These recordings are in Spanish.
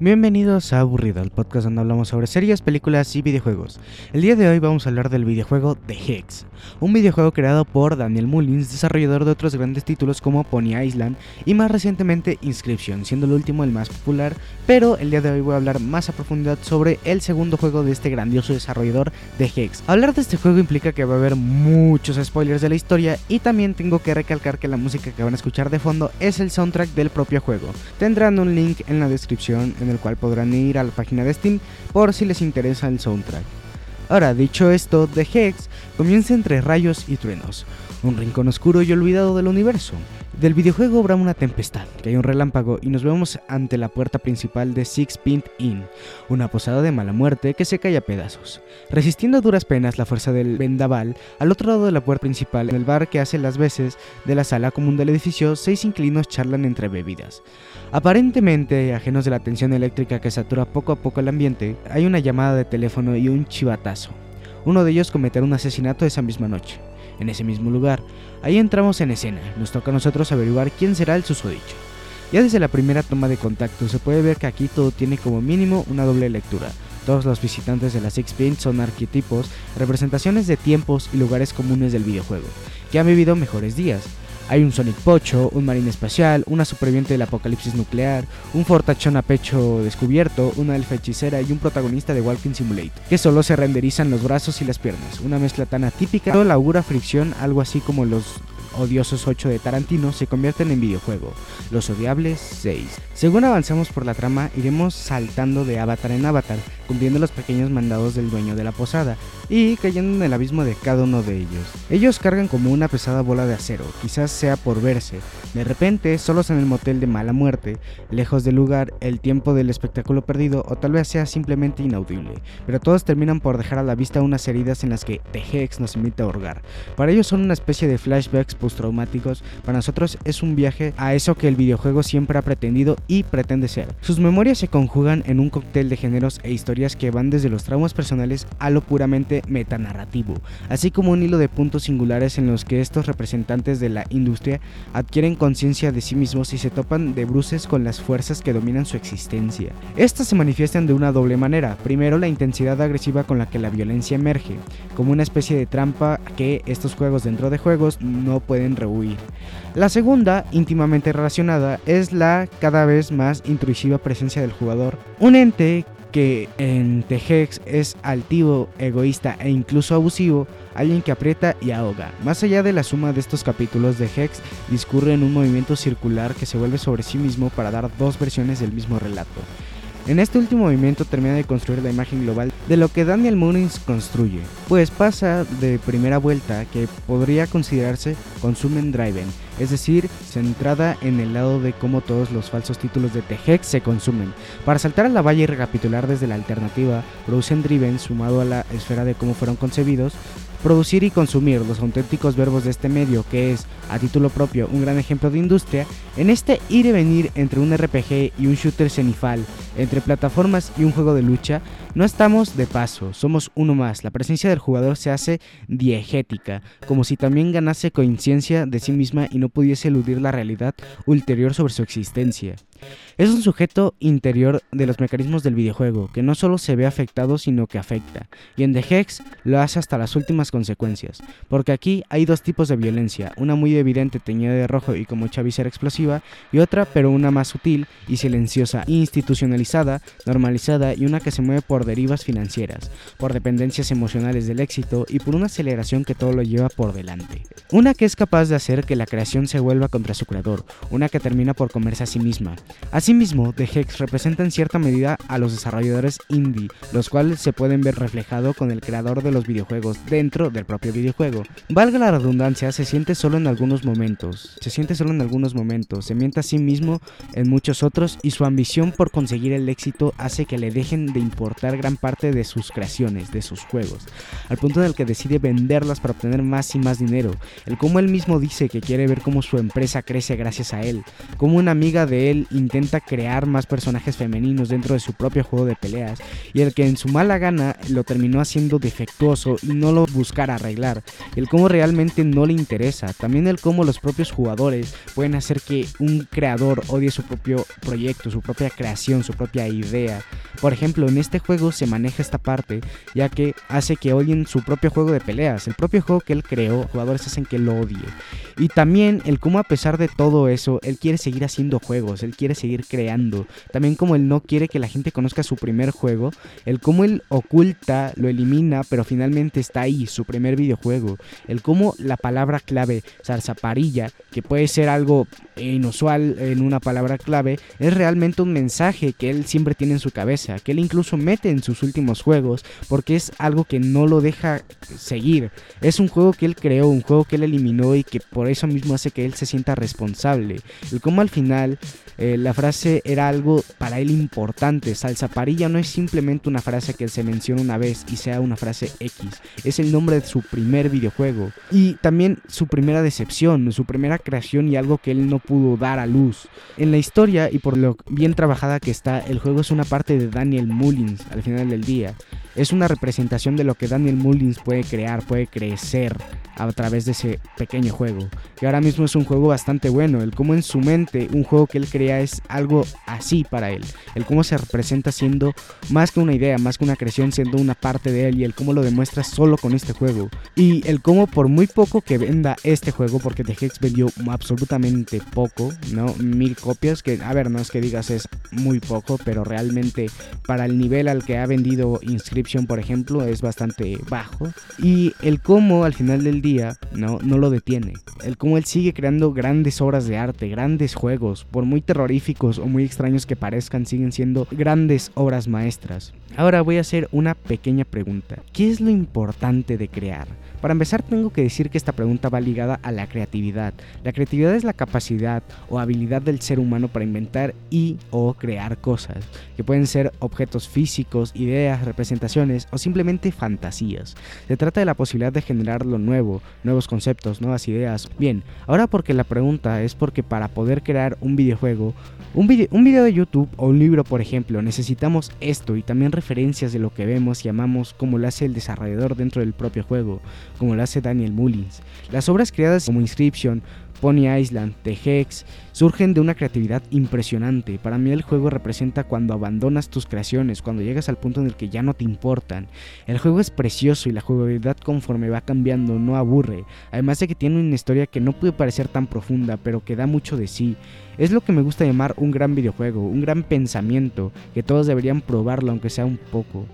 Bienvenidos a Aburrido, el podcast donde hablamos sobre series, películas y videojuegos. El día de hoy vamos a hablar del videojuego The Hex, un videojuego creado por Daniel Mullins, desarrollador de otros grandes títulos como Pony Island y más recientemente Inscription, siendo el último el más popular, pero el día de hoy voy a hablar más a profundidad sobre el segundo juego de este grandioso desarrollador The Hex. Hablar de este juego implica que va a haber muchos spoilers de la historia y también tengo que recalcar que la música que van a escuchar de fondo es el soundtrack del propio juego. Tendrán un link en la descripción en el cual podrán ir a la página de Steam por si les interesa el soundtrack. Ahora, dicho esto, The Hex comienza entre rayos y truenos, un rincón oscuro y olvidado del universo. Del videojuego brama una tempestad, que hay un relámpago y nos vemos ante la puerta principal de Six Pint Inn, una posada de mala muerte que se cae a pedazos. Resistiendo a duras penas la fuerza del vendaval, al otro lado de la puerta principal, en el bar que hace las veces de la sala común del edificio, seis inquilinos charlan entre bebidas. Aparentemente, ajenos de la tensión eléctrica que satura poco a poco el ambiente, hay una llamada de teléfono y un chivatazo. Uno de ellos cometerá un asesinato esa misma noche en ese mismo lugar. Ahí entramos en escena, nos toca a nosotros averiguar quién será el susodicho. Ya desde la primera toma de contacto se puede ver que aquí todo tiene como mínimo una doble lectura. Todos los visitantes de la Six Pin son arquetipos, representaciones de tiempos y lugares comunes del videojuego, que han vivido mejores días, hay un Sonic Pocho, un marine espacial, una superviviente del apocalipsis nuclear, un fortachón a pecho descubierto, una elfa hechicera y un protagonista de Walking Simulator, que solo se renderizan los brazos y las piernas. Una mezcla tan atípica, la augura fricción, algo así como los odiosos 8 de Tarantino se convierten en videojuego, Los Odiables 6. Según avanzamos por la trama, iremos saltando de avatar en avatar, cumpliendo los pequeños mandados del dueño de la posada y cayendo en el abismo de cada uno de ellos. Ellos cargan como una pesada bola de acero, quizás sea por verse. De repente, solos en el motel de mala muerte, lejos del lugar, el tiempo del espectáculo perdido o tal vez sea simplemente inaudible, pero todos terminan por dejar a la vista unas heridas en las que The Hex nos invita a hurgar. Para ellos son una especie de flashbacks post-traumáticos, para nosotros es un viaje a eso que el videojuego siempre ha pretendido y pretende ser. Sus memorias se conjugan en un cóctel de géneros e historias que van desde los traumas personales a lo puramente metanarrativo, así como un hilo de puntos singulares en los que estos representantes de la industria adquieren conciencia de sí mismos y se topan de bruces con las fuerzas que dominan su existencia. Estas se manifiestan de una doble manera. Primero, la intensidad agresiva con la que la violencia emerge, como una especie de trampa que estos juegos dentro de juegos no pueden rehuir. La segunda, íntimamente relacionada, es la cada vez más intrusiva presencia del jugador, un ente que en Tejex es altivo, egoísta e incluso abusivo, alguien que aprieta y ahoga. Más allá de la suma de estos capítulos de Hex, discurre en un movimiento circular que se vuelve sobre sí mismo para dar dos versiones del mismo relato. En este último movimiento termina de construir la imagen global de lo que Daniel Mullins construye, pues pasa de primera vuelta que podría considerarse consumen driven, es decir, centrada en el lado de cómo todos los falsos títulos de Tejex se consumen. Para saltar a la valla y recapitular desde la alternativa, producen driven sumado a la esfera de cómo fueron concebidos, producir y consumir los auténticos verbos de este medio, que es, a título propio, un gran ejemplo de industria, en este ir y venir entre un RPG y un shooter cenifal, entre plataformas y un juego de lucha, no estamos de paso, somos uno más. La presencia del jugador se hace diegética, como si también ganase conciencia de sí misma y no pudiese eludir la realidad ulterior sobre su existencia. Es un sujeto interior de los mecanismos del videojuego, que no solo se ve afectado, sino que afecta, y en The Hex lo hace hasta las últimas consecuencias, porque aquí hay dos tipos de violencia, una muy evidente teñida de rojo y con mucha visera explosiva, y otra pero una más sutil y silenciosa, institucionalizada, normalizada y una que se mueve por derivas financieras, por dependencias emocionales del éxito y por una aceleración que todo lo lleva por delante. Una que es capaz de hacer que la creación se vuelva contra su creador, una que termina por comerse a sí misma. Asimismo, The Hex representa en cierta medida a los desarrolladores indie, los cuales se pueden ver reflejado con el creador de los videojuegos dentro del propio videojuego. Valga la redundancia, se siente solo en algunos momentos, se siente solo en algunos momentos, se miente a sí mismo en muchos otros y su ambición por conseguir el éxito hace que le dejen de importar gran parte de sus creaciones, de sus juegos, al punto en el que decide venderlas para obtener más y más dinero, el cómo él mismo dice que quiere ver cómo su empresa crece gracias a él, cómo una amiga de él intenta crear más personajes femeninos dentro de su propio juego de peleas, y el que en su mala gana lo terminó haciendo defectuoso y no lo buscara arreglar, el cómo realmente no le interesa, también el cómo los propios jugadores pueden hacer que un creador odie su propio proyecto, su propia creación, su propia idea. Por ejemplo, en este juego se maneja esta parte, ya que hace que odien su propio juego de peleas, el propio juego que él creó, jugadores hacen que lo odie. Y también el cómo a pesar de todo eso, él quiere seguir haciendo juegos, seguir creando. También como él no quiere que la gente conozca su primer juego, el cómo él oculta, lo elimina, pero finalmente está ahí, su primer videojuego. El cómo la palabra clave zarzaparilla, que puede ser algo inusual en una palabra clave, es realmente un mensaje que él siempre tiene en su cabeza, que él incluso mete en sus últimos juegos, porque es algo que no lo deja seguir. Es un juego que él creó, un juego que él eliminó y que por eso mismo hace que él se sienta responsable. El cómo al final eh, la frase era algo para él importante. Salsa parilla no es simplemente una frase que se menciona una vez y sea una frase X. Es el nombre de su primer videojuego. Y también su primera decepción, su primera creación y algo que él no pudo dar a luz. En la historia y por lo bien trabajada que está, el juego es una parte de Daniel Mullins al final del día. Es una representación de lo que Daniel Mullins puede crear, puede crecer a través de ese pequeño juego. Que ahora mismo es un juego bastante bueno. El cómo en su mente un juego que él crea es algo así para él. El cómo se representa siendo más que una idea, más que una creación, siendo una parte de él. Y el cómo lo demuestra solo con este juego. Y el cómo por muy poco que venda este juego, porque The Hex vendió absolutamente poco, ¿no? Mil copias, que a ver, no es que digas es muy poco, pero realmente para el nivel al que ha vendido Por ejemplo, es bastante bajo. Y el cómo al final del día no, no lo detiene. El cómo él sigue creando grandes obras de arte, grandes juegos, por muy terroríficos o muy extraños que parezcan, siguen siendo grandes obras maestras. Ahora voy a hacer una pequeña pregunta. ¿Qué es lo importante de crear? Para empezar tengo que decir que esta pregunta va ligada a la creatividad. La creatividad es la capacidad o habilidad del ser humano para inventar y o crear cosas, que pueden ser objetos físicos, ideas, representaciones o simplemente fantasías. Se trata de la posibilidad de generar lo nuevo, nuevos conceptos, nuevas ideas. Bien, ahora porque la pregunta es porque para poder crear un videojuego, un video, un video de YouTube o un libro por ejemplo, necesitamos esto y también referencias de lo que vemos y amamos como lo hace el desarrollador dentro del propio juego como lo hace Daniel Mullins. Las obras creadas como Inscription, Pony Island, The Hex, surgen de una creatividad impresionante. Para mí el juego representa cuando abandonas tus creaciones, cuando llegas al punto en el que ya no te importan. El juego es precioso y la jugabilidad conforme va cambiando no aburre, además de que tiene una historia que no puede parecer tan profunda, pero que da mucho de sí. Es lo que me gusta llamar un gran videojuego, un gran pensamiento, que todos deberían probarlo aunque sea un poco.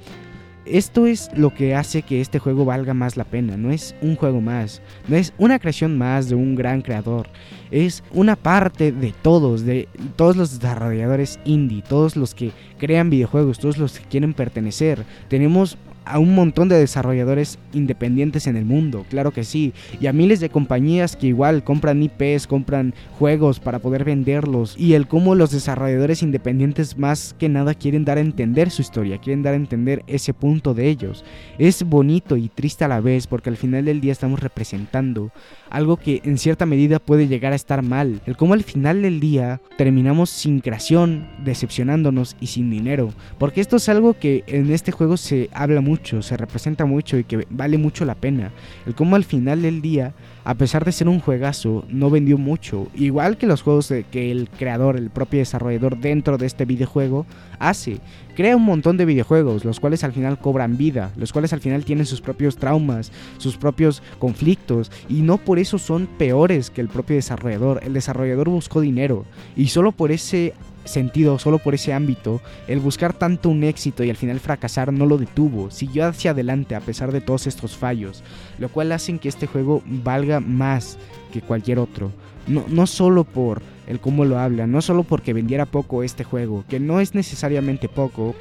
Esto es lo que hace que este juego valga más la pena, no es un juego más, no es una creación más de un gran creador, es una parte de todos, de todos los desarrolladores indie, todos los que crean videojuegos, todos los que quieren pertenecer. Tenemos a un montón de desarrolladores independientes en el mundo, claro que sí, y a miles de compañías que igual compran IPs, compran juegos para poder venderlos, y el cómo los desarrolladores independientes más que nada quieren dar a entender su historia, quieren dar a entender ese punto de ellos. Es bonito y triste a la vez porque al final del día estamos representando algo que en cierta medida puede llegar a estar mal, el cómo al final del día terminamos sin creación, decepcionándonos y sin dinero, porque esto es algo que en este juego se habla mucho se representa mucho y que vale mucho la pena. El cómo al final del día, a pesar de ser un juegazo, no vendió mucho. Igual que los juegos que el creador, el propio desarrollador dentro de este videojuego hace. Crea un montón de videojuegos, los cuales al final cobran vida, los cuales al final tienen sus propios traumas, sus propios conflictos, y no por eso son peores que el propio desarrollador. El desarrollador buscó dinero, y solo por ese sentido solo por ese ámbito, el buscar tanto un éxito y al final fracasar no lo detuvo, siguió hacia adelante a pesar de todos estos fallos, lo cual hacen que este juego valga más que cualquier otro. No, no solo por el cómo lo habla, no solo porque vendiera poco este juego, que no es necesariamente poco,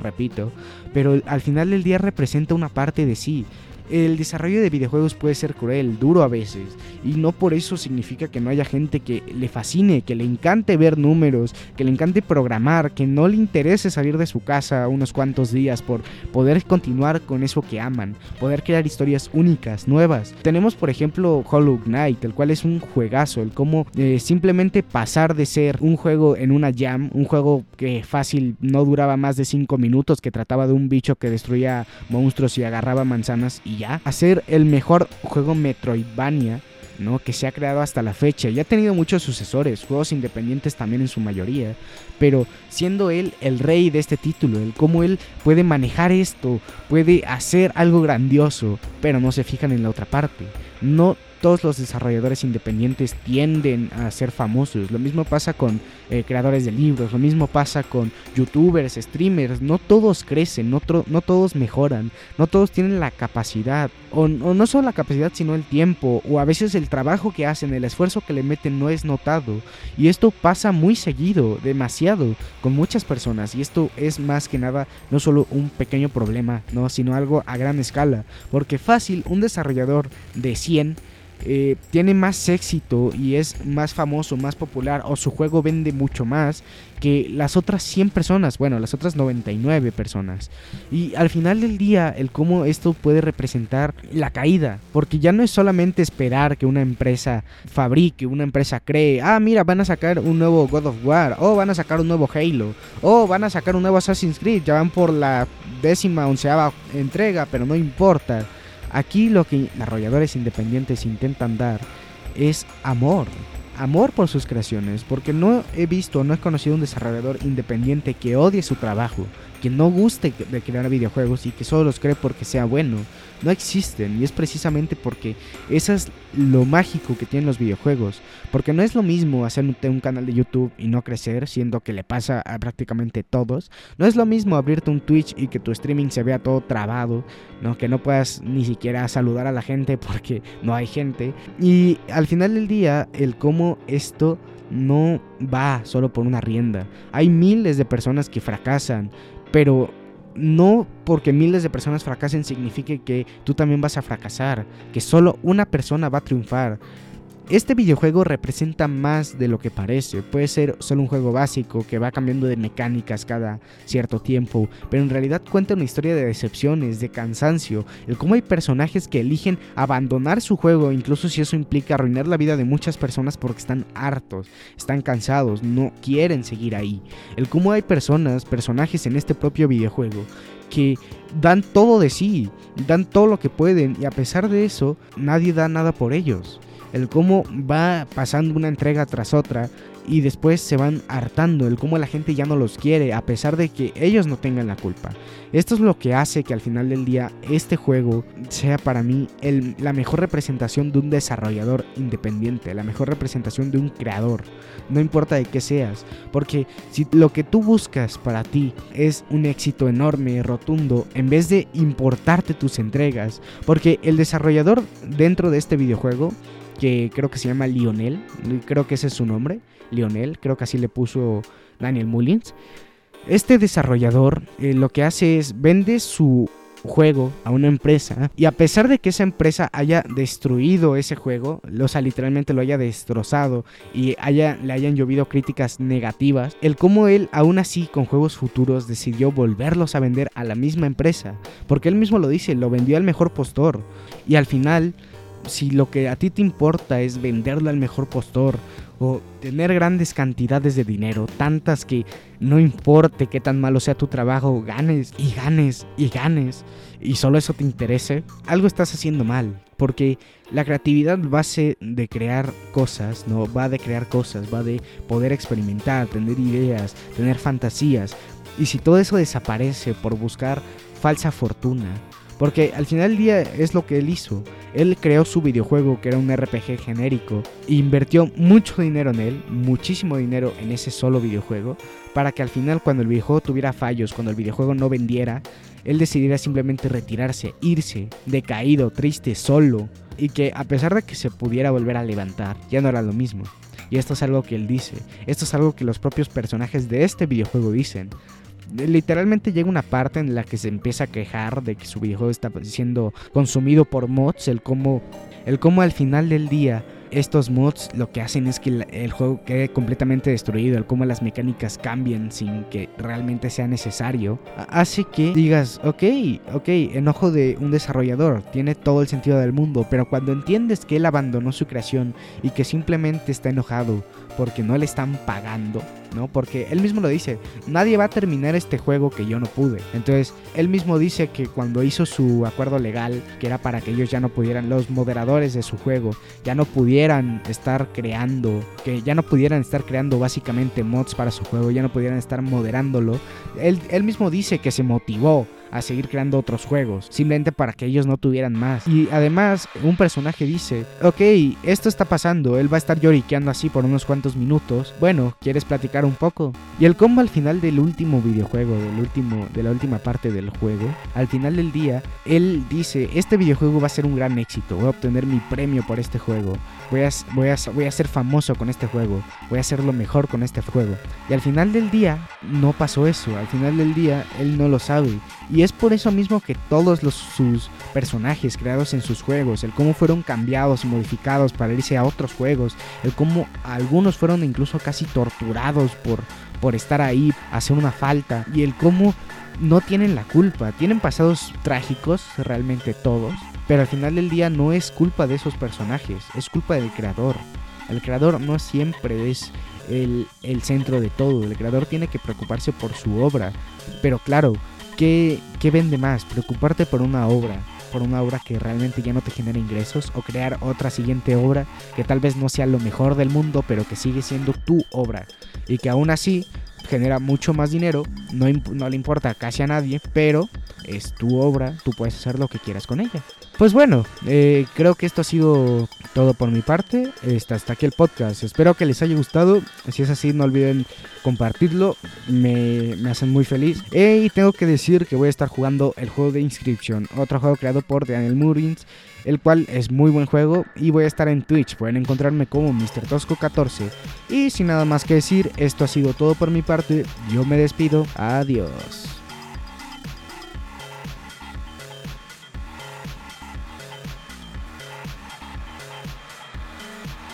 repito, pero al final del día representa una parte de sí, el desarrollo de videojuegos puede ser cruel, duro a veces, y no por eso significa que no haya gente que le fascine, que le encante ver números, que le encante programar, que no le interese salir de su casa unos cuantos días por poder continuar con eso que aman, poder crear historias únicas, nuevas. Tenemos por ejemplo Hollow Knight, el cual es un juegazo, el cómo eh, simplemente pasar de ser un juego en una jam, un juego que fácil no duraba más de 5 minutos, que trataba de un bicho que destruía monstruos y agarraba manzanas ya, a ser el mejor juego Metroidvania ¿no? que se ha creado hasta la fecha. Y ha tenido muchos sucesores, juegos independientes también en su mayoría. Pero siendo él el rey de este título, el cómo él puede manejar esto, puede hacer algo grandioso, pero no se fijan en la otra parte. No todos los desarrolladores independientes tienden a ser famosos. Lo mismo pasa con eh, creadores de libros, lo mismo pasa con youtubers, streamers. No todos crecen, no, todos mejoran, no todos tienen la capacidad, o, no solo la capacidad, sino el tiempo, o a veces el trabajo que hacen, el esfuerzo que le meten no es notado. Y esto pasa muy seguido, demasiado, con muchas personas. Y esto es más que nada no solo un pequeño problema, ¿no? sino algo a gran escala. Porque fácil, un desarrollador de 100 eh, tiene más éxito y es más famoso, más popular o su juego vende mucho más que las otras 100 personas, bueno, las otras 99 personas. Y al final del día, el cómo esto puede representar la caída, porque ya no es solamente esperar que una empresa fabrique, una empresa cree, ah, mira, van a sacar un nuevo God of War, o van a sacar un nuevo Halo, o van a sacar un nuevo Assassin's Creed, ya van por la décima, onceava entrega, pero no importa Aquí lo que desarrolladores independientes intentan dar es amor. Amor por sus creaciones, porque no he visto, no he conocido un desarrollador independiente que odie su trabajo, que no guste de crear videojuegos y que solo los cree porque sea bueno no existen y es precisamente porque eso es lo mágico que tienen los videojuegos, porque no es lo mismo hacer un, canal de YouTube y no crecer, siendo que le pasa a prácticamente todos, no es lo mismo abrirte un Twitch y que tu streaming se vea todo trabado, ¿no? que no puedas ni siquiera saludar a la gente porque no hay gente y al final del día el cómo esto no va solo por una rienda. Hay miles de personas que fracasan, pero no porque miles de personas fracasen signifique que tú también vas a fracasar, que solo una persona va a triunfar. Este videojuego representa más de lo que parece. Puede ser solo un juego básico que va cambiando de mecánicas cada cierto tiempo, pero en realidad cuenta una historia de decepciones, de cansancio, el cómo hay personajes que eligen abandonar su juego, incluso si eso implica arruinar la vida de muchas personas porque están hartos, están cansados, no quieren seguir ahí. El cómo hay personas, personajes en este propio videojuego que dan todo de sí, dan todo lo que pueden y a pesar de eso nadie da nada por ellos el cómo va pasando una entrega tras otra y después se van hartando, el cómo la gente ya no los quiere a pesar de que ellos no tengan la culpa. Esto es lo que hace que al final del día este juego sea para mí la mejor representación de un desarrollador independiente, la mejor representación de un creador, no importa de qué seas, porque si lo que tú buscas para ti es un éxito enorme, rotundo, en vez de importarte tus entregas, porque el desarrollador dentro de este videojuego que creo que se llama Lionel, creo que ese es su nombre, Lionel, creo que así le puso Daniel Mullins. Este desarrollador eh, lo que hace es vende su juego a una empresa y a pesar de que esa empresa haya destruido ese juego, o sea, literalmente lo haya destrozado y haya, le hayan llovido críticas negativas, el cómo él aún así con juegos futuros decidió volverlos a vender a la misma empresa, porque él mismo lo dice, lo vendió al mejor postor y al final si lo que a ti te importa es venderlo al mejor postor o tener grandes cantidades de dinero, tantas que no importe qué tan malo sea tu trabajo, ganes y ganes y ganes y solo eso te interese, algo estás haciendo mal, porque la creatividad base de crear cosas, no va de crear cosas, va de poder experimentar, tener ideas, tener fantasías, y si todo eso desaparece por buscar falsa fortuna, porque al final del día es lo que él hizo. Él creó su videojuego que era un RPG genérico e invirtió mucho dinero en él, muchísimo dinero en ese solo videojuego, para que al final cuando el videojuego tuviera fallos, cuando el videojuego no vendiera, él decidiera simplemente retirarse, irse, decaído, triste, solo, y que a pesar de que se pudiera volver a levantar, ya no era lo mismo. Y esto es algo que él dice, esto es algo que los propios personajes de este videojuego dicen literalmente llega una parte en la que se empieza a quejar de que su videojuego está siendo consumido por mods, el cómo, el cómo al final del día estos mods lo que hacen es que el, juego quede completamente destruido, el cómo las mecánicas cambien sin que realmente sea necesario, hace que digas, ok, ok, enojo de un desarrollador, tiene todo el sentido del mundo, pero cuando entiendes que él abandonó su creación y que simplemente está enojado porque no le están pagando, ¿no? Porque él mismo lo dice, nadie va a terminar este juego que yo no pude. Entonces, él mismo dice que cuando hizo su acuerdo legal, que era para que ellos ya no pudieran, los moderadores de su juego, ya no pudieran estar creando, que ya no pudieran estar creando básicamente mods para su juego, ya no pudieran estar moderándolo, él, él mismo dice que se motivó a seguir creando otros juegos, simplemente para que ellos no tuvieran más. Y además, un personaje dice, ok, esto está pasando, él va a estar lloriqueando así por unos cuantos minutos, bueno, ¿quieres platicar un poco? Y el combo al final del último videojuego, del último, de la última parte del juego, al final del día, él dice, este videojuego va a ser un gran éxito, voy a obtener mi premio por este juego, voy a, voy a, voy a ser famoso con este juego, voy a hacerlo mejor con este juego. Y al final del día, no pasó eso, al final del día, él no lo sabe. Y es por eso mismo que todos los, sus personajes creados en sus juegos, el cómo fueron cambiados y modificados para irse a otros juegos, el cómo algunos fueron incluso casi torturados por, por estar ahí, hacer una falta, y el cómo no tienen la culpa, tienen pasados trágicos, realmente todos, pero al final del día no es culpa de esos personajes, es culpa del creador. El creador no siempre es el, el centro de todo, el creador tiene que preocuparse por su obra, pero claro, ¿Qué, vende más? ¿Preocuparte por una obra? por una obra que realmente ya no te genera ingresos o crear otra siguiente obra que tal vez no sea lo mejor del mundo pero que sigue siendo tu obra y que aún así genera mucho más dinero, no, no le importa casi a nadie, pero es tu obra, tú puedes hacer lo que quieras con ella. Pues bueno, eh, creo que esto ha sido todo por mi parte. Está hasta aquí el podcast. Espero que les haya gustado. Si es así, no olviden compartirlo. Me, hacen muy feliz. y tengo que decir que voy a estar jugando el juego de Inscription, otro juego creado por Daniel Murins, el cual es muy buen juego. Y voy a estar en Twitch. Pueden encontrarme como Mr. Tosco 14. Y sin nada más que decir, esto ha sido todo por mi parte. Yo me despido. Adiós.